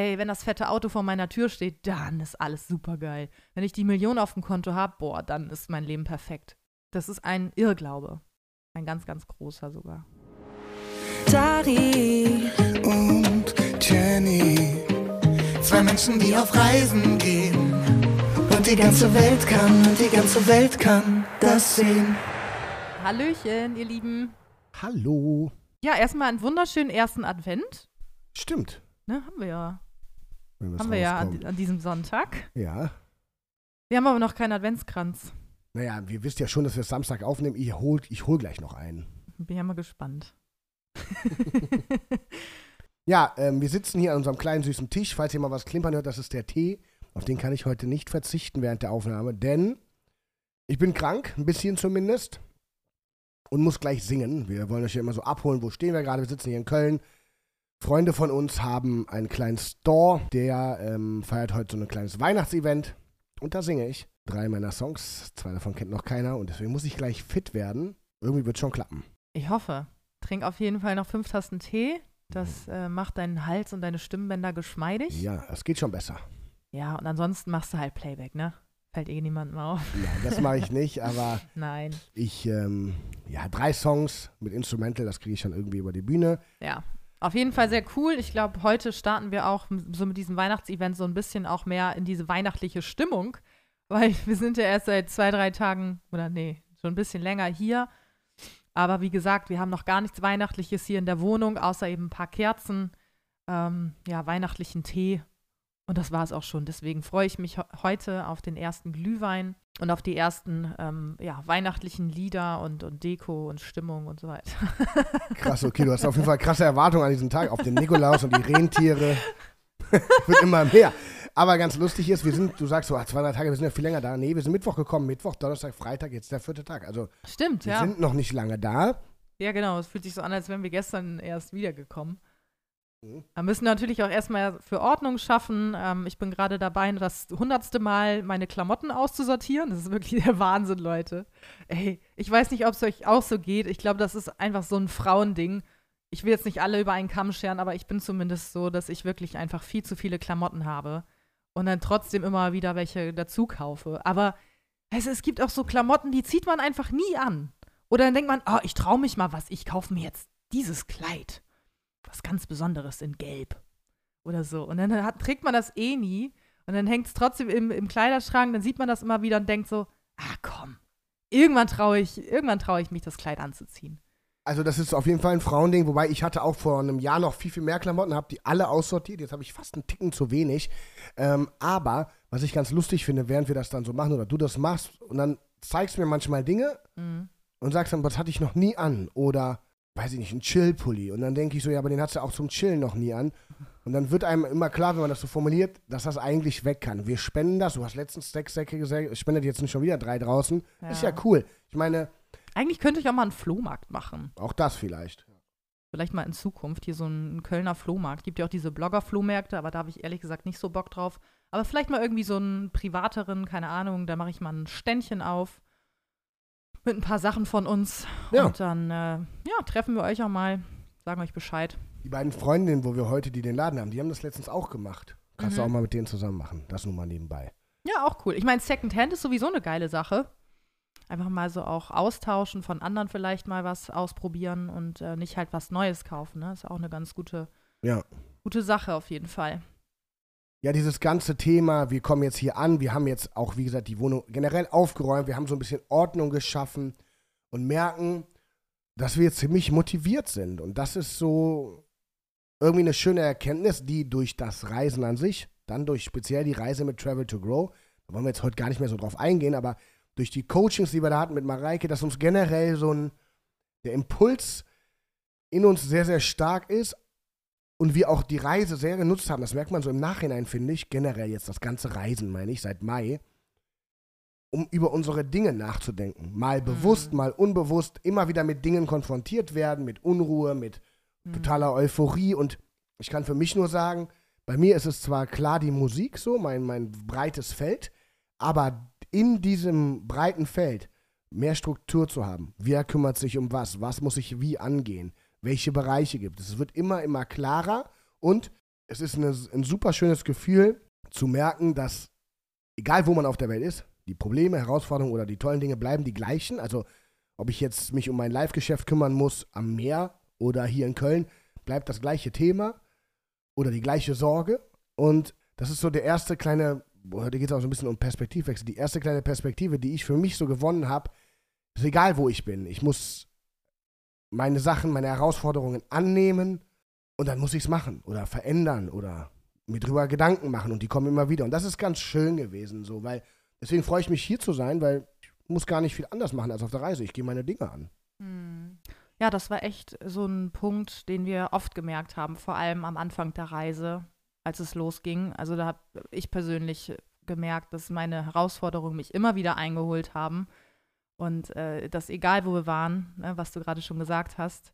ey, wenn das fette Auto vor meiner Tür steht, dann ist alles super geil. Wenn ich die Million auf dem Konto habe, boah, dann ist mein Leben perfekt. Das ist ein Irrglaube. Ein ganz, ganz großer sogar. Dari und Jenny. Zwei Menschen, die auf Reisen gehen. Und die ganze Welt kann, und die ganze Welt kann das sehen. Hallöchen, ihr Lieben. Hallo. Ja, erstmal einen wunderschönen ersten Advent. Stimmt. Ne, haben wir ja. Haben wir ja an, an diesem Sonntag. Ja. Wir haben aber noch keinen Adventskranz. Naja, wir wisst ja schon, dass wir Samstag aufnehmen. Ich hol, ich hol gleich noch einen. Bin ja mal gespannt. Ja, ähm, wir sitzen hier an unserem kleinen süßen Tisch. Falls ihr mal was klimpern hört, das ist der Tee. Auf den kann ich heute nicht verzichten während der Aufnahme, denn ich bin krank, ein bisschen zumindest. Und muss gleich singen. Wir wollen euch ja immer so abholen, wo stehen wir gerade. Wir sitzen hier in Köln. Freunde von uns haben einen kleinen Store, der ähm, feiert heute so ein kleines Weihnachtsevent. Und da singe ich drei meiner Songs. Zwei davon kennt noch keiner und deswegen muss ich gleich fit werden. Irgendwie wird schon klappen. Ich hoffe. Trink auf jeden Fall noch fünf Tassen Tee. Das äh, macht deinen Hals und deine Stimmbänder geschmeidig. Ja, es geht schon besser. Ja, und ansonsten machst du halt Playback, ne? Fällt eh niemandem auf. Nein, das mache ich nicht, aber Nein. ich, ähm, ja, drei Songs mit Instrumental, das kriege ich dann irgendwie über die Bühne. Ja. Auf jeden Fall sehr cool. Ich glaube, heute starten wir auch so mit diesem Weihnachtsevent so ein bisschen auch mehr in diese weihnachtliche Stimmung. Weil wir sind ja erst seit zwei, drei Tagen, oder nee, schon ein bisschen länger hier. Aber wie gesagt, wir haben noch gar nichts Weihnachtliches hier in der Wohnung, außer eben ein paar Kerzen, ähm, ja, weihnachtlichen Tee. Und das war es auch schon. Deswegen freue ich mich heute auf den ersten Glühwein und auf die ersten ähm, ja, weihnachtlichen Lieder und, und Deko und Stimmung und so weiter. Krass, okay, du hast auf jeden Fall krasse Erwartungen an diesen Tag, auf den Nikolaus und die Rentiere. Wird immer mehr. Aber ganz lustig ist, wir sind, du sagst so, ah, zwei, drei Tage, wir sind ja viel länger da. Nee, wir sind Mittwoch gekommen, Mittwoch, Donnerstag, Freitag, jetzt der vierte Tag. Also Stimmt, wir ja. sind noch nicht lange da. Ja, genau. Es fühlt sich so an, als wären wir gestern erst wiedergekommen. Mhm. Wir müssen natürlich auch erstmal für Ordnung schaffen. Ähm, ich bin gerade dabei, das hundertste Mal meine Klamotten auszusortieren. Das ist wirklich der Wahnsinn, Leute. Ey, ich weiß nicht, ob es euch auch so geht. Ich glaube, das ist einfach so ein Frauending. Ich will jetzt nicht alle über einen Kamm scheren, aber ich bin zumindest so, dass ich wirklich einfach viel zu viele Klamotten habe und dann trotzdem immer wieder welche dazu kaufe. Aber es, es gibt auch so Klamotten, die zieht man einfach nie an. Oder dann denkt man, oh, ich traue mich mal was, ich kaufe mir jetzt dieses Kleid. Was ganz Besonderes in Gelb. Oder so. Und dann hat, trägt man das eh nie. Und dann hängt es trotzdem im, im Kleiderschrank. Dann sieht man das immer wieder und denkt so, ah komm, irgendwann traue ich, irgendwann traue ich mich, das Kleid anzuziehen. Also das ist auf jeden Fall ein Frauending, wobei ich hatte auch vor einem Jahr noch viel, viel mehr Klamotten, habe die alle aussortiert. Jetzt habe ich fast einen Ticken zu wenig. Ähm, aber was ich ganz lustig finde, während wir das dann so machen oder du das machst und dann zeigst du mir manchmal Dinge Mhm. und sagst dann, was hatte ich noch nie an? Oder, weiß ich nicht, ein Chill-Pulli. Und dann denke ich so, ja, aber den hast du auch zum Chillen noch nie an. Und dann wird einem immer klar, wenn man das so formuliert, dass das eigentlich weg kann. Wir spenden das. Du hast letztens sechs Säcke gesagt, ich spende jetzt nicht schon wieder drei draußen. Ist ja Ja. cool. Ich meine, Eigentlich könnte ich auch mal einen Flohmarkt machen. auch das vielleicht. Vielleicht mal in Zukunft hier so einen Kölner Flohmarkt. Gibt ja auch diese Blogger-Flohmärkte, aber da habe ich ehrlich gesagt nicht so Bock drauf. Aber vielleicht mal irgendwie so einen privateren, keine Ahnung, da mache ich mal ein Ständchen auf mit ein paar Sachen von uns. Ja. Und dann, äh, ja, treffen wir euch auch mal, sagen euch Bescheid. Die beiden Freundinnen, wo wir heute die den Laden haben, die haben das letztens auch gemacht. Kannst du Mhm. auch mal mit denen zusammen machen. Das nur mal nebenbei. Ja, auch cool. Ich meine, Secondhand ist sowieso eine geile Sache. Einfach mal so auch austauschen, von anderen vielleicht mal was ausprobieren und äh, nicht halt was Neues kaufen. Ne? Ist auch eine ganz gute, Ja. gute Sache auf jeden Fall. Ja, dieses ganze Thema, wir kommen jetzt hier an, wir haben jetzt auch, wie gesagt, die Wohnung generell aufgeräumt, wir haben so ein bisschen Ordnung geschaffen und merken, dass wir ziemlich motiviert sind. Und das ist so irgendwie eine schöne Erkenntnis, die durch das Reisen an sich, dann durch speziell die Reise mit Travel to Grow, da wollen wir jetzt heute gar nicht mehr so drauf eingehen, aber durch die Coachings, die wir da hatten mit Mareike, dass uns generell so ein, der Impuls in uns sehr, sehr stark ist, und wir auch die Reise sehr genutzt haben, das merkt man so im Nachhinein, finde ich, generell jetzt das ganze Reisen, meine ich, seit Mai, um über unsere Dinge nachzudenken. Mal bewusst, mal unbewusst, immer wieder mit Dingen konfrontiert werden, mit Unruhe, mit Mhm. totaler Euphorie. Und ich kann für mich nur sagen, bei mir ist es zwar klar die Musik so, mein, mein breites Feld, aber in diesem breiten Feld mehr Struktur zu haben. Wer kümmert sich um was? Was muss ich wie angehen? Welche Bereiche gibt es? Es wird immer, immer klarer und es ist eine, ein super schönes Gefühl zu merken, dass egal wo man auf der Welt ist, die Probleme, Herausforderungen oder die tollen Dinge bleiben die gleichen. Also ob ich jetzt mich um mein Live-Geschäft kümmern muss am Meer oder hier in Köln, bleibt das gleiche Thema oder die gleiche Sorge. Und das ist so der erste kleine, heute geht es auch so ein bisschen um Perspektivwechsel, die erste kleine Perspektive, die ich für mich so gewonnen habe, ist egal, wo ich bin. Ich muss meine Sachen, meine Herausforderungen annehmen und dann muss ich es machen oder verändern oder mir drüber Gedanken machen und die kommen immer wieder. Und das ist ganz schön gewesen, so, weil deswegen freue ich mich hier zu sein, weil ich muss gar nicht viel anders machen als auf der Reise. Ich gehe meine Dinge an. Hm. Ja, das war echt so ein Punkt, den wir oft gemerkt haben, vor allem am Anfang der Reise, als es losging. Also da habe ich persönlich gemerkt, dass meine Herausforderungen mich immer wieder eingeholt haben und äh, dass egal, wo wir waren, ne, was du gerade schon gesagt hast,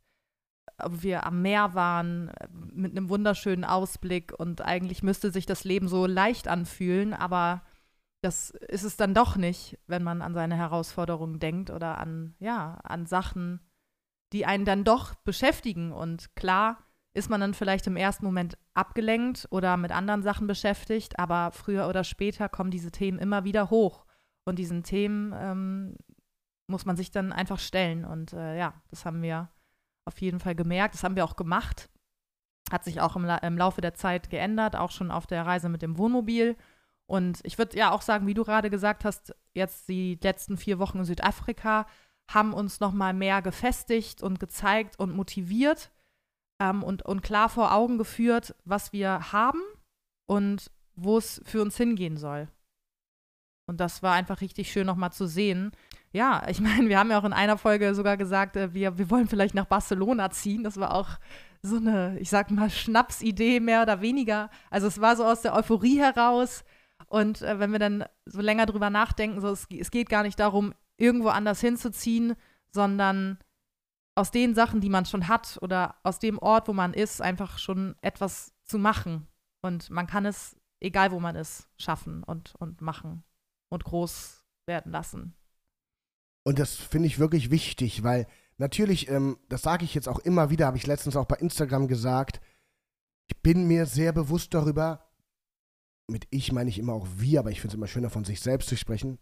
ob wir am Meer waren, äh, mit einem wunderschönen Ausblick und eigentlich müsste sich das Leben so leicht anfühlen, aber das ist es dann doch nicht, wenn man an seine Herausforderungen denkt oder an, ja, an Sachen, die einen dann doch beschäftigen. Und klar ist man dann vielleicht im ersten Moment abgelenkt oder mit anderen Sachen beschäftigt, aber früher oder später kommen diese Themen immer wieder hoch. Und diesen Themen ähm, muss man sich dann einfach stellen. Und äh, ja, das haben wir auf jeden Fall gemerkt. Das haben wir auch gemacht. Hat sich auch im, La im Laufe der Zeit geändert, auch schon auf der Reise mit dem Wohnmobil. Und ich würde ja auch sagen, wie du gerade gesagt hast, jetzt die letzten vier Wochen in Südafrika haben uns noch mal mehr gefestigt und gezeigt und motiviert ähm, und, und klar vor Augen geführt, was wir haben und wo es für uns hingehen soll. Und das war einfach richtig schön noch mal zu sehen, ja, ich meine, wir haben ja auch in einer Folge sogar gesagt, äh, wir, wir wollen vielleicht nach Barcelona ziehen. Das war auch so eine, ich sag mal, Schnapsidee mehr oder weniger. Also es war so aus der Euphorie heraus. Und äh, wenn wir dann so länger drüber nachdenken, so es, es geht gar nicht darum, irgendwo anders hinzuziehen, sondern aus den Sachen, die man schon hat oder aus dem Ort, wo man ist, einfach schon etwas zu machen. Und man kann es, egal wo man ist, schaffen und, und machen und groß werden lassen. Und das finde ich wirklich wichtig, weil natürlich, ähm, das sage ich jetzt auch immer wieder, habe ich letztens auch bei Instagram gesagt, ich bin mir sehr bewusst darüber, mit ich meine ich immer auch wir, aber ich finde es immer schöner von sich selbst zu sprechen,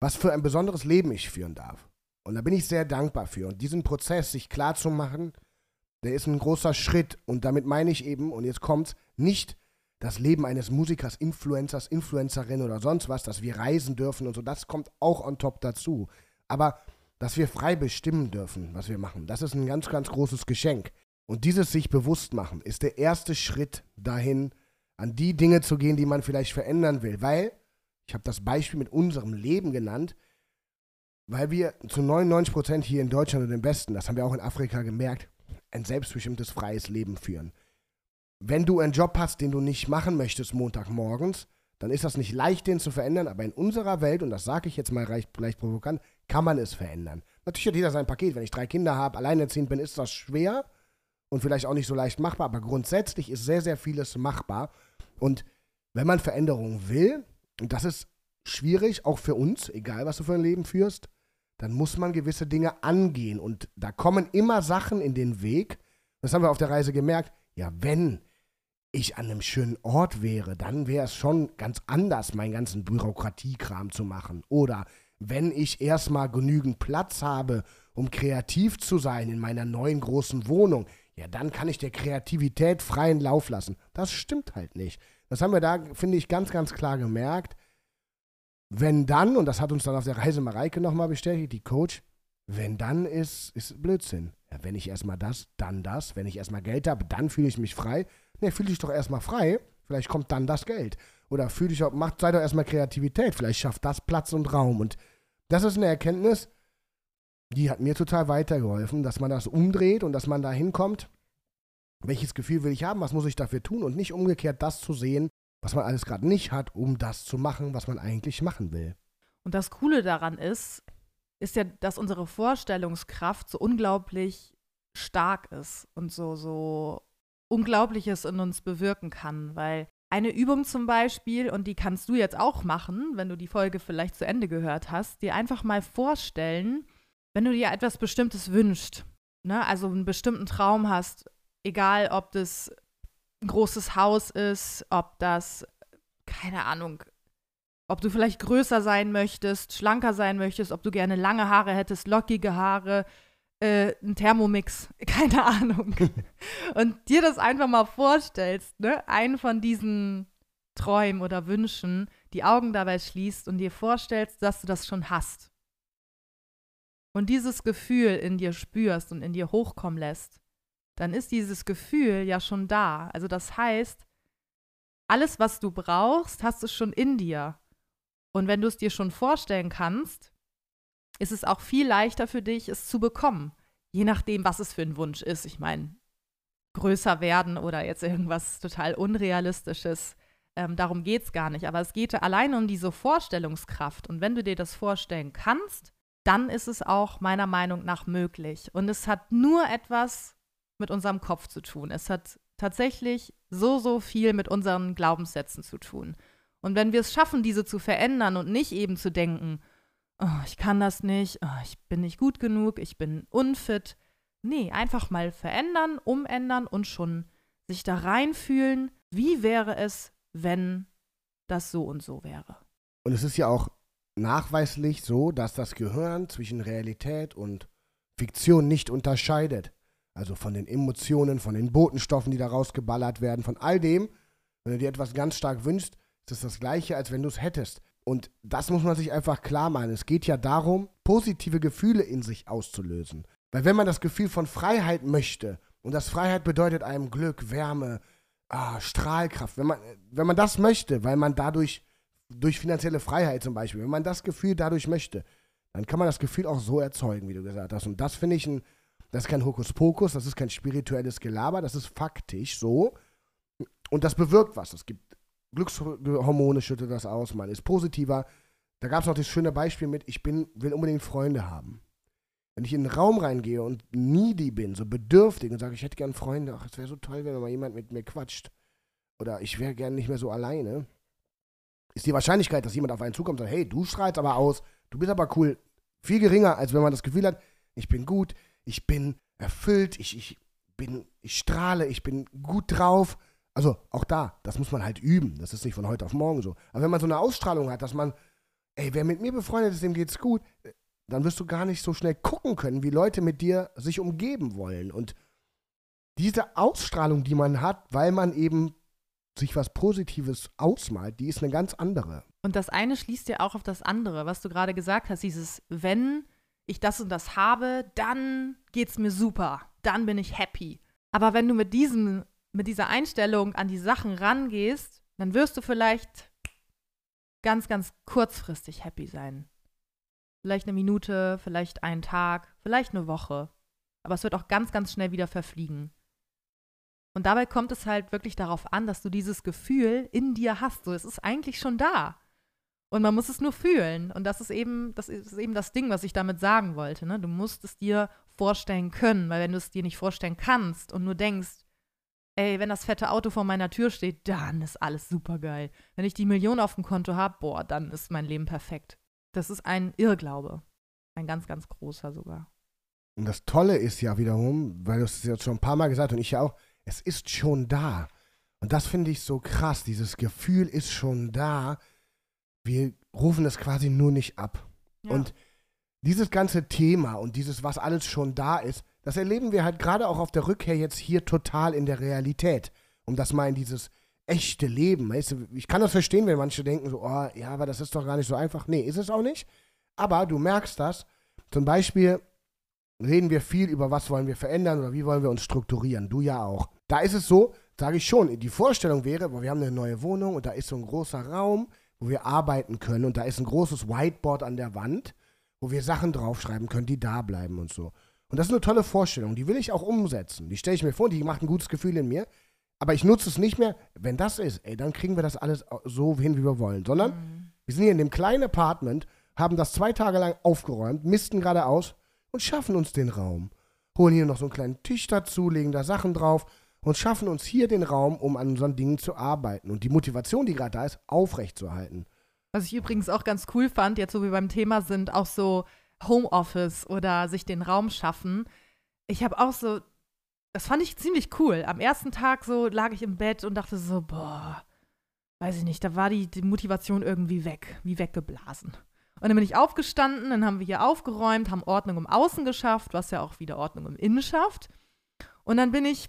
was für ein besonderes Leben ich führen darf. Und da bin ich sehr dankbar für. Und diesen Prozess, sich klar zu machen, der ist ein großer Schritt. Und damit meine ich eben, und jetzt kommt's, nicht das Leben eines Musikers, Influencers, Influencerin oder sonst was, dass wir reisen dürfen und so, das kommt auch on top dazu. Aber dass wir frei bestimmen dürfen, was wir machen, das ist ein ganz, ganz großes Geschenk. Und dieses sich bewusst machen ist der erste Schritt dahin, an die Dinge zu gehen, die man vielleicht verändern will. Weil, ich habe das Beispiel mit unserem Leben genannt, weil wir zu 99 Prozent hier in Deutschland und im Westen, das haben wir auch in Afrika gemerkt, ein selbstbestimmtes, freies Leben führen wenn du einen Job hast, den du nicht machen möchtest Montagmorgens, dann ist das nicht leicht, den zu verändern, aber in unserer Welt, und das sage ich jetzt mal leicht, provokant, kann man es verändern. Natürlich hat jeder sein Paket. Wenn ich drei Kinder habe, alleinerziehend bin, ist das schwer und vielleicht auch nicht so leicht machbar, aber grundsätzlich ist sehr, sehr vieles machbar. Und wenn man Veränderungen will, und das ist schwierig, auch für uns, egal was du für ein Leben führst, dann muss man gewisse Dinge angehen. Und da kommen immer Sachen in den Weg. Das haben wir auf der Reise gemerkt. Ja, wenn ich an einem schönen Ort wäre, dann wäre es schon ganz anders, meinen ganzen Bürokratiekram zu machen. Oder wenn ich erstmal genügend Platz habe, um kreativ zu sein in meiner neuen großen Wohnung, ja, dann kann ich der Kreativität freien Lauf lassen. Das stimmt halt nicht. Das haben wir da, finde ich, ganz, ganz klar gemerkt. Wenn dann, und das hat uns dann auf der Reise Mareike nochmal bestätigt, die Coach, wenn dann ist, ist Blödsinn. Ja, wenn ich erstmal das, dann das. Wenn ich erstmal Geld habe, dann fühle ich mich frei. Ne, fühl dich doch erstmal frei. Vielleicht kommt dann das Geld. Oder fühl dich auch, mach, sei doch erstmal Kreativität. Vielleicht schafft das Platz und Raum. Und das ist eine Erkenntnis, die hat mir total weitergeholfen, dass man das umdreht und dass man da hinkommt. Welches Gefühl will ich haben? Was muss ich dafür tun? Und nicht umgekehrt das zu sehen, was man alles gerade nicht hat, um das zu machen, was man eigentlich machen will. Und das Coole daran ist, ist ja, dass unsere Vorstellungskraft so unglaublich stark ist und so, so Unglaubliches in uns bewirken kann, weil eine Übung zum Beispiel, und die kannst du jetzt auch machen, wenn du die Folge vielleicht zu Ende gehört hast, dir einfach mal vorstellen, wenn du dir etwas Bestimmtes wünschst, ne, also einen bestimmten Traum hast, egal ob das ein großes Haus ist, ob das, keine Ahnung, ob du vielleicht größer sein möchtest, schlanker sein möchtest, ob du gerne lange Haare hättest, lockige Haare, äh, ein Thermomix, keine Ahnung. und dir das einfach mal vorstellst, ne? Einen von diesen Träumen oder Wünschen, die Augen dabei schließt und dir vorstellst, dass du das schon hast. Und dieses Gefühl in dir spürst und in dir hochkommen lässt, dann ist dieses Gefühl ja schon da. Also das heißt, alles, was du brauchst, hast du schon in dir. Und wenn du es dir schon vorstellen kannst, ist es auch viel leichter für dich, es zu bekommen. Je nachdem, was es für ein Wunsch ist. Ich meine, größer werden oder jetzt irgendwas total Unrealistisches. Ähm, darum geht es gar nicht. Aber es geht allein um diese Vorstellungskraft. Und wenn du dir das vorstellen kannst, dann ist es auch meiner Meinung nach möglich. Und es hat nur etwas mit unserem Kopf zu tun. Es hat tatsächlich so, so viel mit unseren Glaubenssätzen zu tun. Und wenn wir es schaffen, diese zu verändern und nicht eben zu denken, oh, ich kann das nicht, oh, ich bin nicht gut genug, ich bin unfit. Nee, einfach mal verändern, umändern und schon sich da reinfühlen, wie wäre es, wenn das so und so wäre. Und es ist ja auch nachweislich so, dass das Gehirn zwischen Realität und Fiktion nicht unterscheidet. Also von den Emotionen, von den Botenstoffen, die da rausgeballert werden, von all dem. Wenn du dir etwas ganz stark wünschst, ist es das gleiche, als wenn du es hättest. Und das muss man sich einfach klar machen. Es geht ja darum, positive Gefühle in sich auszulösen. Weil wenn man das Gefühl von Freiheit möchte, und das Freiheit bedeutet einem Glück, Wärme, ah, Strahlkraft, wenn man, wenn man das möchte, weil man dadurch, durch finanzielle Freiheit zum Beispiel, wenn man das Gefühl dadurch möchte, dann kann man das Gefühl auch so erzeugen, wie du gesagt hast. Und das finde ich ein, das ist kein Hokuspokus, das ist kein spirituelles Gelaber, das ist faktisch so. Und das bewirkt was. Es gibt Glückshormone, schüttet das aus, man ist positiver. Da gab es noch das schöne Beispiel mit, ich bin, will unbedingt Freunde haben. Wenn ich in einen Raum reingehe und needy bin, so bedürftig und sage, ich hätte gern Freunde, ach, es wäre so toll, wenn mal jemand mit mir quatscht. Oder ich wäre gern nicht mehr so alleine. Ist die Wahrscheinlichkeit, dass jemand auf einen zukommt und sagt, hey, du strahlst aber aus, du bist aber cool, viel geringer, als wenn man das Gefühl hat, ich bin gut, ich bin erfüllt, ich, ich bin, ich strahle, ich bin gut drauf. Also auch da, das muss man halt üben. Das ist nicht von heute auf morgen so. Aber wenn man so eine Ausstrahlung hat, dass man, ey, wer mit mir befreundet ist, dem geht's gut, dann wirst du gar nicht so schnell gucken können, wie Leute mit dir sich umgeben wollen. Und diese Ausstrahlung, die man hat, weil man eben sich was Positives ausmalt, die ist eine ganz andere. Und das eine schließt ja auch auf das andere, was du gerade gesagt hast, dieses wenn ich das und das habe, dann geht's mir super, dann bin ich happy. Aber wenn du mit diesem, mit dieser Einstellung an die Sachen rangehst, dann wirst du vielleicht ganz, ganz kurzfristig happy sein. Vielleicht eine Minute, vielleicht einen Tag, vielleicht eine Woche. Aber es wird auch ganz, ganz schnell wieder verfliegen. Und dabei kommt es halt wirklich darauf an, dass du dieses Gefühl in dir hast. So, es ist eigentlich schon da. Und man muss es nur fühlen. Und das ist eben, das ist eben das Ding, was ich damit sagen wollte. Ne? Du musst es dir vorstellen können, weil wenn du es dir nicht vorstellen kannst und nur denkst, ey, wenn das fette Auto vor meiner Tür steht, dann ist alles super geil. Wenn ich die Million auf dem Konto habe, boah, dann ist mein Leben perfekt. Das ist ein Irrglaube. Ein ganz, ganz großer sogar. Und das Tolle ist ja wiederum, weil du es jetzt schon ein paar Mal gesagt und ich ja auch, es ist schon da. Und das finde ich so krass. Dieses Gefühl ist schon da wir rufen es quasi nur nicht ab. Ja. Und dieses ganze Thema und dieses, was alles schon da ist, das erleben wir halt gerade auch auf der Rückkehr jetzt hier total in der Realität. Um das mal in dieses echte Leben. Weißt du, ich kann das verstehen, wenn manche denken so, oh, ja, aber das ist doch gar nicht so einfach. Nee, ist es auch nicht. Aber du merkst das. Zum Beispiel reden wir viel über, was wollen wir verändern oder wie wollen wir uns strukturieren. Du ja auch. Da ist es so, sage ich schon, die Vorstellung wäre, wir haben eine neue Wohnung und da ist so ein großer Raum wo wir arbeiten können. Und da ist ein großes Whiteboard an der Wand, wo wir Sachen draufschreiben können, die da bleiben und so. Und das ist eine tolle Vorstellung, die will ich auch umsetzen. Die stelle ich mir vor, die macht ein gutes Gefühl in mir. Aber ich nutze es nicht mehr. Wenn das ist, ey, dann kriegen wir das alles so hin, wie wir wollen. Sondern mhm. wir sind hier in dem kleinen Apartment, haben das zwei Tage lang aufgeräumt, misten gerade aus und schaffen uns den Raum. Holen hier noch so einen kleinen Tisch dazu, legen da Sachen drauf und schaffen uns hier den Raum, um an unseren Dingen zu arbeiten und die Motivation, die gerade da ist, aufrechtzuerhalten. Was ich übrigens auch ganz cool fand, jetzt wo wir beim Thema sind, auch so Homeoffice oder sich den Raum schaffen. Ich habe auch so das fand ich ziemlich cool. Am ersten Tag so lag ich im Bett und dachte so, boah, weiß ich nicht, da war die, die Motivation irgendwie weg, wie weggeblasen. Und dann bin ich aufgestanden, dann haben wir hier aufgeräumt, haben Ordnung im Außen geschafft, was ja auch wieder Ordnung im Innen schafft. Und dann bin ich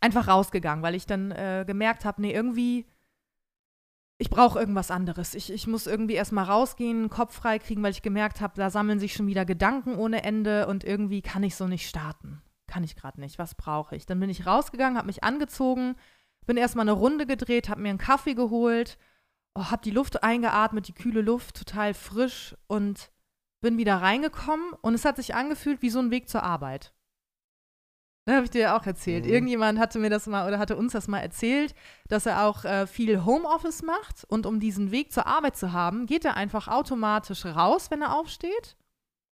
einfach rausgegangen, weil ich dann äh, gemerkt habe, nee, irgendwie, ich brauche irgendwas anderes. Ich, ich muss irgendwie erstmal rausgehen, Kopf frei kriegen, weil ich gemerkt habe, da sammeln sich schon wieder Gedanken ohne Ende und irgendwie kann ich so nicht starten. Kann ich gerade nicht. Was brauche ich? Dann bin ich rausgegangen, habe mich angezogen, bin erstmal eine Runde gedreht, habe mir einen Kaffee geholt oh, habe die Luft eingeatmet, die kühle Luft, total frisch und bin wieder reingekommen und es hat sich angefühlt wie so ein Weg zur Arbeit. Da habe ich dir ja auch erzählt. Mhm. Irgendjemand hatte mir das mal oder hatte uns das mal erzählt, dass er auch äh, viel Homeoffice macht und um diesen Weg zur Arbeit zu haben, geht er einfach automatisch raus, wenn er aufsteht.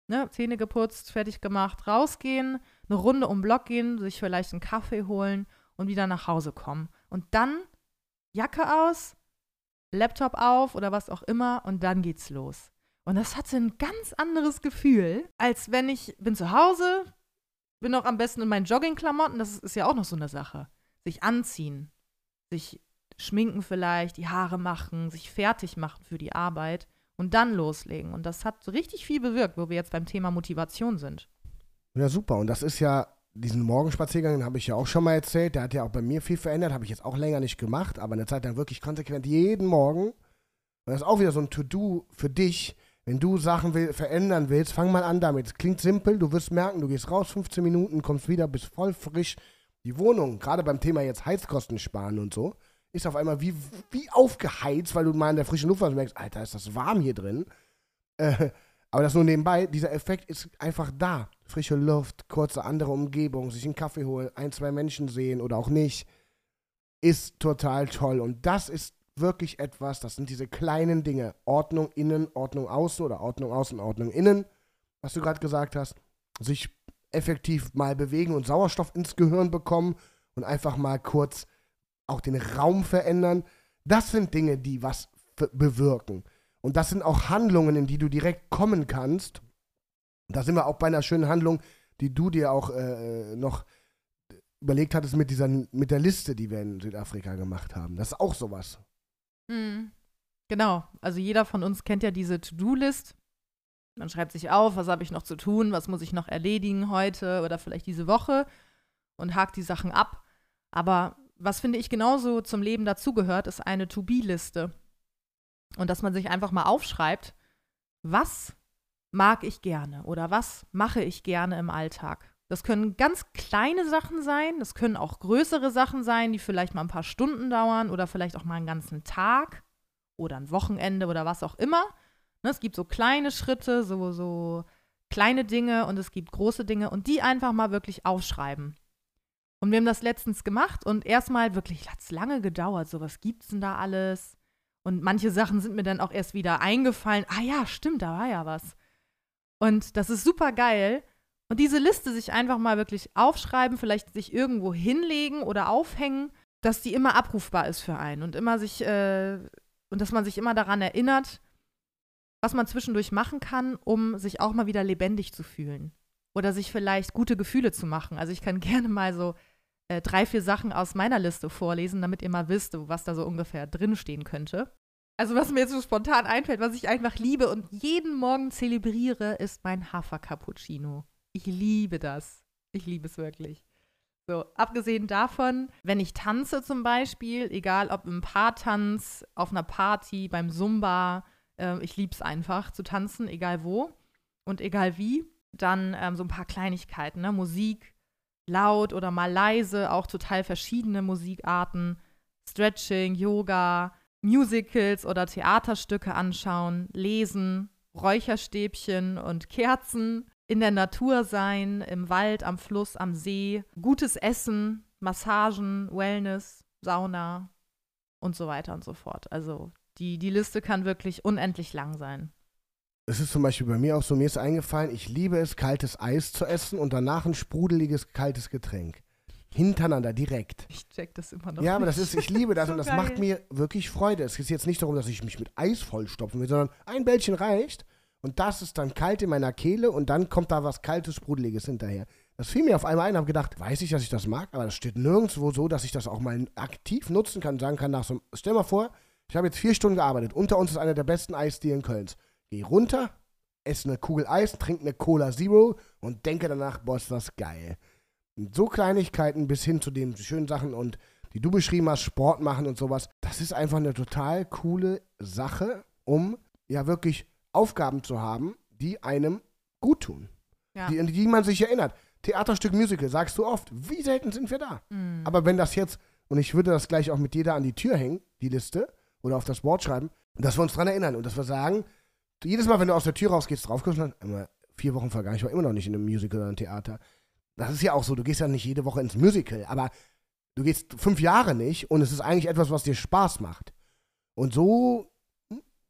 Ne, Zähne geputzt, fertig gemacht, rausgehen, eine Runde um den Block gehen, sich vielleicht einen Kaffee holen und wieder nach Hause kommen. Und dann Jacke aus, Laptop auf oder was auch immer und dann geht's los. Und das hatte ein ganz anderes Gefühl, als wenn ich bin zu Hause, bin auch am besten in meinen Joggingklamotten, das ist ja auch noch so eine Sache. Sich anziehen, sich schminken vielleicht, die Haare machen, sich fertig machen für die Arbeit und dann loslegen. Und das hat richtig viel bewirkt, wo wir jetzt beim Thema Motivation sind. Ja, super. Und das ist ja diesen Morgenspaziergang, habe ich ja auch schon mal erzählt, der hat ja auch bei mir viel verändert, habe ich jetzt auch länger nicht gemacht, aber eine Zeit lang wirklich konsequent jeden Morgen. Und das ist auch wieder so ein To-Do für dich. Wenn du Sachen will, verändern willst, fang mal an damit. Es klingt simpel, du wirst merken, du gehst raus 15 Minuten, kommst wieder, bist voll frisch. Die Wohnung, gerade beim Thema jetzt Heizkosten sparen und so, ist auf einmal wie, wie aufgeheizt, weil du mal in der frischen Luft warst und merkst, Alter, ist das warm hier drin. Äh, aber das nur nebenbei, dieser Effekt ist einfach da. Frische Luft, kurze andere Umgebung, sich einen Kaffee holen, ein, zwei Menschen sehen oder auch nicht, ist total toll. Und das ist wirklich etwas, das sind diese kleinen Dinge. Ordnung innen, Ordnung außen oder Ordnung außen, Ordnung innen, was du gerade gesagt hast. Sich effektiv mal bewegen und Sauerstoff ins Gehirn bekommen und einfach mal kurz auch den Raum verändern. Das sind Dinge, die was bewirken. Und das sind auch Handlungen, in die du direkt kommen kannst. Da sind wir auch bei einer schönen Handlung, die du dir auch äh, noch überlegt hattest mit, dieser, mit der Liste, die wir in Südafrika gemacht haben. Das ist auch sowas. Mhm. Genau. Also jeder von uns kennt ja diese To-Do-List. Man schreibt sich auf, was habe ich noch zu tun, was muss ich noch erledigen heute oder vielleicht diese Woche und hakt die Sachen ab. Aber was finde ich genauso zum Leben dazugehört, ist eine To-Be-Liste. Und dass man sich einfach mal aufschreibt, was mag ich gerne oder was mache ich gerne im Alltag. Das können ganz kleine Sachen sein, das können auch größere Sachen sein, die vielleicht mal ein paar Stunden dauern oder vielleicht auch mal einen ganzen Tag oder ein Wochenende oder was auch immer. Ne, es gibt so kleine Schritte, so, so kleine Dinge und es gibt große Dinge und die einfach mal wirklich aufschreiben. Und wir haben das letztens gemacht und erstmal wirklich hat es lange gedauert. So, was gibt's denn da alles? Und manche Sachen sind mir dann auch erst wieder eingefallen. Ah ja, stimmt, da war ja was. Und das ist super geil. Und diese Liste sich einfach mal wirklich aufschreiben, vielleicht sich irgendwo hinlegen oder aufhängen, dass die immer abrufbar ist für einen und immer sich, äh, und dass man sich immer daran erinnert, was man zwischendurch machen kann, um sich auch mal wieder lebendig zu fühlen. Oder sich vielleicht gute Gefühle zu machen. Also ich kann gerne mal so äh, drei, vier Sachen aus meiner Liste vorlesen, damit ihr mal wisst, was da so ungefähr drinstehen könnte. Also was mir jetzt so spontan einfällt, was ich einfach liebe und jeden Morgen zelebriere, ist mein Hafer-Cappuccino. Ich liebe das. Ich liebe es wirklich. So, abgesehen davon, wenn ich tanze zum Beispiel, egal ob im Paartanz, auf einer Party, beim Zumba, äh, ich liebe es einfach zu tanzen, egal wo und egal wie. Dann ähm, so ein paar Kleinigkeiten, ne? Musik, laut oder mal leise, auch total verschiedene Musikarten, Stretching, Yoga, Musicals oder Theaterstücke anschauen, lesen, Räucherstäbchen und Kerzen, in der Natur sein, im Wald, am Fluss, am See, gutes Essen, Massagen, Wellness, Sauna und so weiter und so fort. Also die, die Liste kann wirklich unendlich lang sein es ist zum Beispiel bei mir auch so, mir ist eingefallen, ich liebe es, kaltes Eis zu essen und danach ein sprudeliges, kaltes Getränk. Hintereinander, direkt. Ich check das immer noch. Ja, aber das ist, ich liebe das so und das geil. macht mir wirklich Freude. Es geht jetzt nicht darum, dass ich mich mit Eis vollstopfen will, sondern ein Bällchen reicht und das ist dann kalt in meiner Kehle und dann kommt da was kaltes, sprudeliges hinterher. Das fiel mir auf einmal ein, habe gedacht, weiß ich, dass ich das mag, aber das steht nirgendwo so, dass ich das auch mal aktiv nutzen kann, sagen kann nach so, stell mal vor, ich habe jetzt vier Stunden gearbeitet, unter uns ist einer der besten Eisdielen Kölns. Geh runter, esse eine Kugel Eis, trinke eine Cola Zero und denke danach, boah, ist das geil. Und so Kleinigkeiten bis hin zu den schönen Sachen und die du beschrieben hast, Sport machen und sowas, das ist einfach eine total coole Sache, um ja wirklich Aufgaben zu haben, die einem gut tun. Ja. Die, an die man sich erinnert. Theaterstück, Musical, sagst du oft, wie selten sind wir da? Mhm. Aber wenn das jetzt, und ich würde das gleich auch mit da an die Tür hängen, die Liste, oder auf das Board schreiben, dass wir uns dran erinnern und dass wir sagen, jedes Mal, wenn du aus der Tür rausgehst, drauf kommst, dann immer vier Wochen vergangen, ich war immer noch nicht in einem Musical oder einem Theater. Das ist ja auch so, du gehst ja nicht jede Woche ins Musical, aber du gehst fünf Jahre nicht und es ist eigentlich etwas, was dir Spaß macht. Und so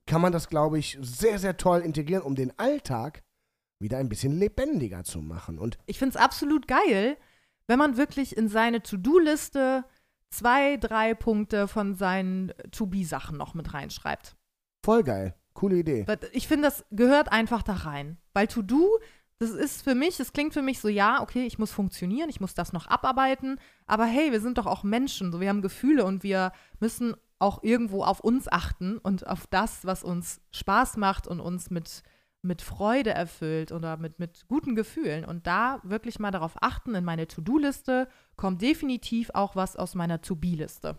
kann man das, glaube ich, sehr, sehr toll integrieren, um den Alltag wieder ein bisschen lebendiger zu machen. Und Ich finde es absolut geil, wenn man wirklich in seine To-Do-Liste zwei, drei Punkte von seinen To-Be-Sachen noch mit reinschreibt. voll geil. Coole Idee. Ich finde, das gehört einfach da rein. Weil To-Do, das ist für mich, das klingt für mich so, ja, okay, ich muss funktionieren, ich muss das noch abarbeiten, aber hey, wir sind doch auch Menschen, so wir haben Gefühle und wir müssen auch irgendwo auf uns achten und auf das, was uns Spaß macht und uns mit, mit Freude erfüllt oder mit, mit guten Gefühlen. Und da wirklich mal darauf achten, in meine To-Do-Liste kommt definitiv auch was aus meiner To-Be-Liste.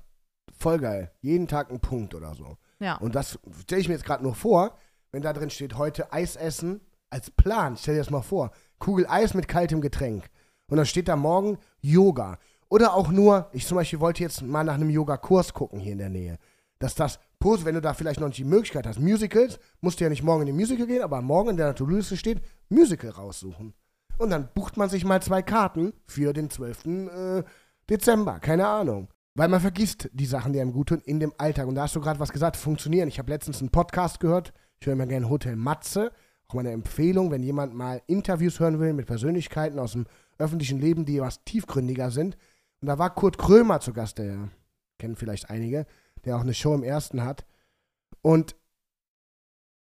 Voll geil. Jeden Tag ein Punkt oder so. Ja. Und das stelle ich mir jetzt gerade nur vor, wenn da drin steht, heute Eis essen als Plan. Stell dir das mal vor. Kugel Eis mit kaltem Getränk. Und dann steht da morgen Yoga. Oder auch nur, ich zum Beispiel wollte jetzt mal nach einem Yoga-Kurs gucken hier in der Nähe. Dass das, wenn du da vielleicht noch nicht die Möglichkeit hast, Musicals, musst du ja nicht morgen in die Musical gehen, aber morgen in der To-Do-Liste steht, Musical raussuchen. Und dann bucht man sich mal zwei Karten für den 12. Äh, Dezember. Keine Ahnung. Weil man vergisst die Sachen, die einem gut tun, in dem Alltag. Und da hast du gerade was gesagt, funktionieren. Ich habe letztens einen Podcast gehört. Ich höre immer gerne Hotel Matze. Auch meine Empfehlung, wenn jemand mal Interviews hören will mit Persönlichkeiten aus dem öffentlichen Leben, die was tiefgründiger sind. Und da war Kurt Krömer zu Gast, der kennen vielleicht einige, der auch eine Show im ersten hat. Und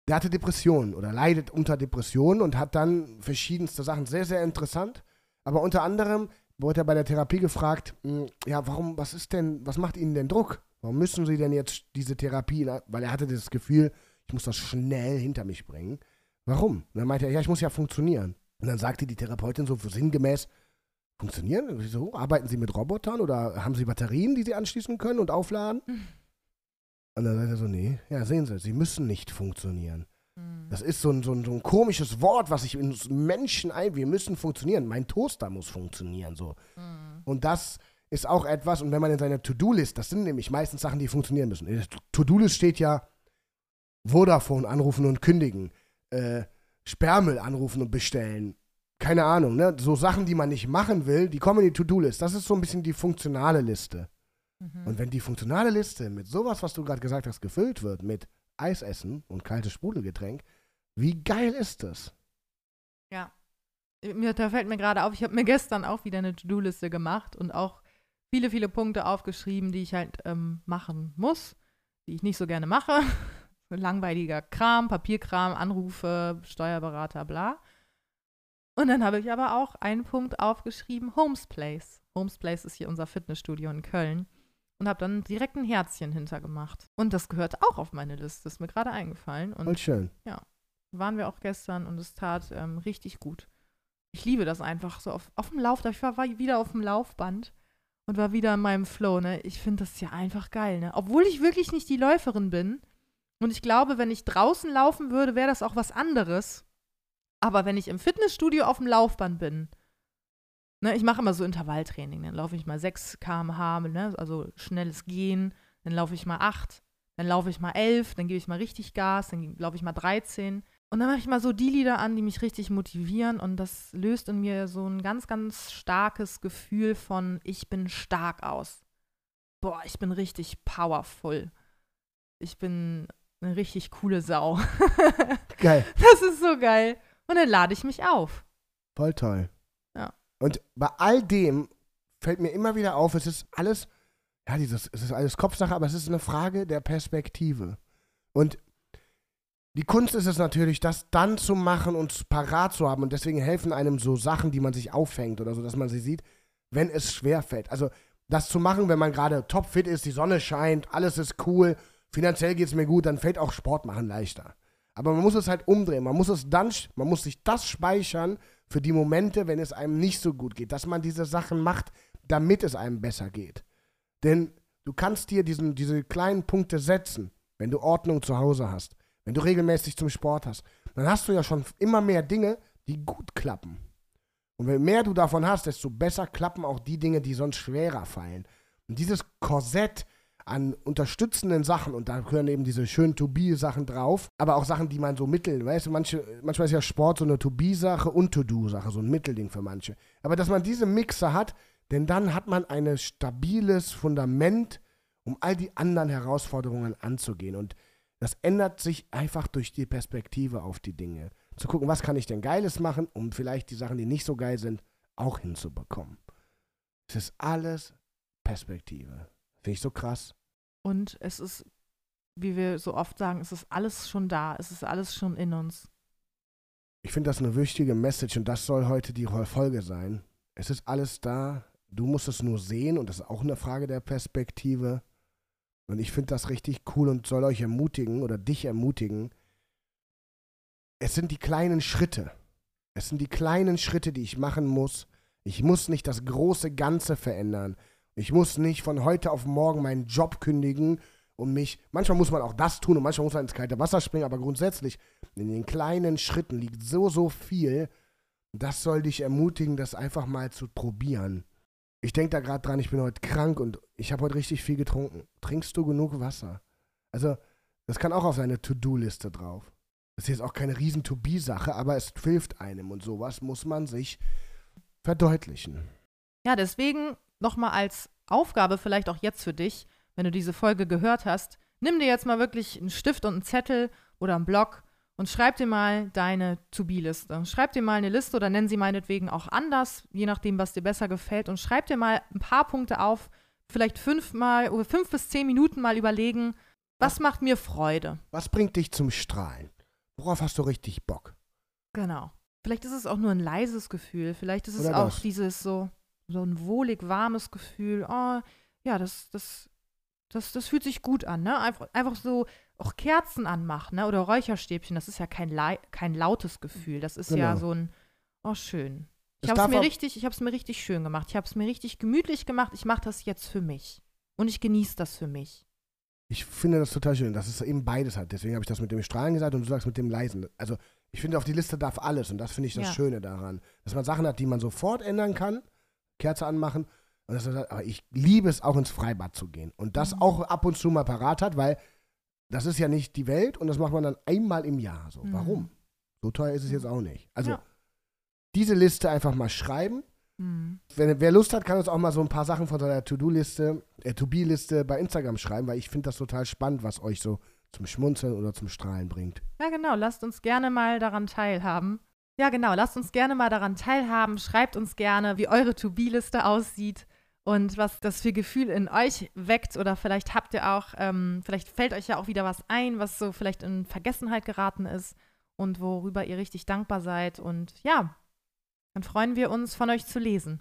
der hatte Depressionen oder leidet unter Depressionen und hat dann verschiedenste Sachen. Sehr, sehr interessant. Aber unter anderem wurde er bei der Therapie gefragt, mh, ja, warum, was ist denn, was macht Ihnen denn Druck? Warum müssen Sie denn jetzt diese Therapie, weil er hatte das Gefühl, ich muss das schnell hinter mich bringen. Warum? Und dann meinte er, ja, ich muss ja funktionieren. Und dann sagte die Therapeutin so sinngemäß, funktionieren? Und ich so, arbeiten Sie mit Robotern oder haben Sie Batterien, die Sie anschließen können und aufladen? Und dann sagt er so, nee, ja, sehen Sie, Sie müssen nicht funktionieren. Mhm. Das ist so ein, so, ein, so ein komisches Wort, was sich in Menschen ein. Wir müssen funktionieren. Mein Toaster muss funktionieren. So. Mhm. Und das ist auch etwas, und wenn man in seiner To-Do-List, das sind nämlich meistens Sachen, die funktionieren müssen. In der To-Do-List steht ja Vodafone anrufen und kündigen, äh, Sperrmüll anrufen und bestellen. Keine Ahnung, ne? So Sachen, die man nicht machen will, die kommen in die To-Do-List. Das ist so ein bisschen die funktionale Liste. Mhm. Und wenn die funktionale Liste mit sowas, was du gerade gesagt hast, gefüllt wird, mit Eisessen und kaltes Sprudelgetränk, wie geil ist das? Ja. Mir, da fällt mir gerade auf, ich habe mir gestern auch wieder eine To-Do-Liste gemacht und auch viele, viele Punkte aufgeschrieben, die ich halt ähm, machen muss, die ich nicht so gerne mache. Langweiliger Kram, Papierkram, Anrufe, Steuerberater, bla. Und dann habe ich aber auch einen Punkt aufgeschrieben, Homes Place. Homes Place ist hier unser Fitnessstudio in Köln. Und habe dann direkt ein Herzchen hintergemacht. Und das gehört auch auf meine Liste, ist mir gerade eingefallen. Und Voll schön. waren wir auch gestern und es tat ähm, richtig gut. Ich liebe das einfach so auf, auf dem Lauf. Ich war, war wieder auf dem Laufband und war wieder in meinem Flow. Ne? Ich finde das ja einfach geil. Ne? Obwohl ich wirklich nicht die Läuferin bin. Und ich glaube, wenn ich draußen laufen würde, wäre das auch was anderes. Aber wenn ich im Fitnessstudio auf dem Laufband bin, ne, ich mache immer so Intervalltraining. Dann laufe ich mal 6 km/h, ne, also schnelles Gehen. Dann laufe ich mal 8. Dann laufe ich mal 11. Dann gebe ich mal richtig Gas. Dann laufe ich mal 13. Und dann mache ich mal so die Lieder an, die mich richtig motivieren. Und das löst in mir so ein ganz, ganz starkes Gefühl von, ich bin stark aus. Boah, ich bin richtig powerful. Ich bin eine richtig coole Sau. Geil. das ist so geil. Und dann lade ich mich auf. Voll toll. Ja. Und bei all dem fällt mir immer wieder auf, es ist alles, ja, dieses, es ist alles Kopfsache, aber es ist eine Frage der Perspektive. Und Die Kunst ist es natürlich, das dann zu machen und parat zu haben. Und deswegen helfen einem so Sachen, die man sich aufhängt oder so, dass man sie sieht, wenn es schwer fällt. Also das zu machen, wenn man gerade topfit ist, die Sonne scheint, alles ist cool, finanziell geht es mir gut, dann fällt auch Sport machen leichter. Aber man muss es halt umdrehen. Man muss es dann, man muss sich das speichern für die Momente, wenn es einem nicht so gut geht. Dass man diese Sachen macht, damit es einem besser geht. Denn du kannst dir diesen, diese kleinen Punkte setzen, wenn du Ordnung zu Hause hast wenn du regelmäßig zum Sport hast, dann hast du ja schon immer mehr Dinge, die gut klappen. Und wenn mehr du davon hast, desto besser klappen auch die Dinge, die sonst schwerer fallen. Und dieses Korsett an unterstützenden Sachen, und da gehören eben diese schönen To-Be-Sachen drauf, aber auch Sachen, die man so mitteln, weißt du, manche, manchmal ist ja Sport so eine To-Be-Sache und To-Do-Sache, so ein Mittelding für manche. Aber dass man diese Mixer hat, denn dann hat man ein stabiles Fundament, um all die anderen Herausforderungen anzugehen. Und das ändert sich einfach durch die Perspektive auf die Dinge. Zu gucken, was kann ich denn Geiles machen, um vielleicht die Sachen, die nicht so geil sind, auch hinzubekommen. Es ist alles Perspektive. Finde ich so krass. Und es ist, wie wir so oft sagen, es ist alles schon da, es ist alles schon in uns. Ich finde das eine wichtige Message und das soll heute die Folge sein. Es ist alles da, du musst es nur sehen und das ist auch eine Frage der Perspektive. Und ich finde das richtig cool und soll euch ermutigen oder dich ermutigen. Es sind die kleinen Schritte. Es sind die kleinen Schritte, die ich machen muss. Ich muss nicht das große Ganze verändern. Ich muss nicht von heute auf morgen meinen Job kündigen und mich. Manchmal muss man auch das tun und manchmal muss man ins kalte Wasser springen, aber grundsätzlich in den kleinen Schritten liegt so, so viel. Das soll dich ermutigen, das einfach mal zu probieren. Ich denke da gerade dran, ich bin heute krank und ich habe heute richtig viel getrunken. Trinkst du genug Wasser? Also, das kann auch auf seine To-Do-Liste drauf. Das ist jetzt auch keine riesen To-Be-Sache, aber es hilft einem und sowas muss man sich verdeutlichen. Ja, deswegen nochmal als Aufgabe vielleicht auch jetzt für dich, wenn du diese Folge gehört hast, nimm dir jetzt mal wirklich einen Stift und einen Zettel oder einen Block und schreib dir mal deine To-Be-Liste. Schreib dir mal eine Liste oder nenn sie meinetwegen auch anders, je nachdem, was dir besser gefällt. Und schreib dir mal ein paar Punkte auf, vielleicht fünfmal oder fünf bis zehn Minuten mal überlegen, was macht mir Freude? Was bringt dich zum Strahlen? Worauf hast du richtig Bock? Genau. Vielleicht ist es auch nur ein leises Gefühl. Vielleicht ist es oder auch das. dieses so, so ein wohlig warmes Gefühl. Oh, ja, das, das, das, das fühlt sich gut an, ne? Einfach, einfach so auch Kerzen anmachen, ne? Oder Räucherstäbchen, das ist ja kein, kein lautes Gefühl. Das ist genau. ja so ein, oh schön. Ich habe es mir richtig, ich habe es mir richtig schön gemacht. Ich habe es mir richtig gemütlich gemacht. Ich mache das jetzt für mich. Und ich genieße das für mich. Ich finde das total schön, dass es eben beides hat. Deswegen habe ich das mit dem Strahlen gesagt und du sagst mit dem Leisen. Also ich finde, auf die Liste darf alles und das finde ich das ja. Schöne daran. Dass man Sachen hat, die man sofort ändern kann, Kerze anmachen. Und das, aber ich liebe es auch ins Freibad zu gehen und das mhm. auch ab und zu mal parat hat, weil das ist ja nicht die Welt und das macht man dann einmal im Jahr. So, mhm. warum? So teuer ist es jetzt auch nicht. Also ja. diese Liste einfach mal schreiben. Mhm. Wenn, wer Lust hat, kann uns auch mal so ein paar Sachen von seiner To-Do-Liste, äh, To-Be-Liste bei Instagram schreiben, weil ich finde das total spannend, was euch so zum Schmunzeln oder zum Strahlen bringt. Ja, genau. Lasst uns gerne mal daran teilhaben. Ja, genau. Lasst uns gerne mal daran teilhaben. Schreibt uns gerne, wie eure To-Be-Liste aussieht und was das für Gefühl in euch weckt oder vielleicht habt ihr auch, ähm, vielleicht fällt euch ja auch wieder was ein, was so vielleicht in Vergessenheit geraten ist und worüber ihr richtig dankbar seid und ja, dann freuen wir uns von euch zu lesen.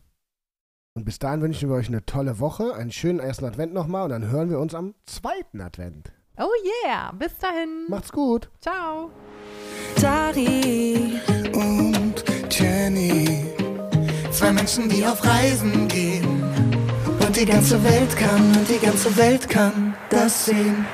Und bis dahin wünschen wir euch eine tolle Woche, einen schönen ersten Advent nochmal und dann hören wir uns am zweiten Advent. Oh yeah, bis dahin. Macht's gut. Ciao. Dari Jenny, zwei Menschen, die auf Reisen gehen und die ganze Welt kann, und die ganze Welt kann das sehen.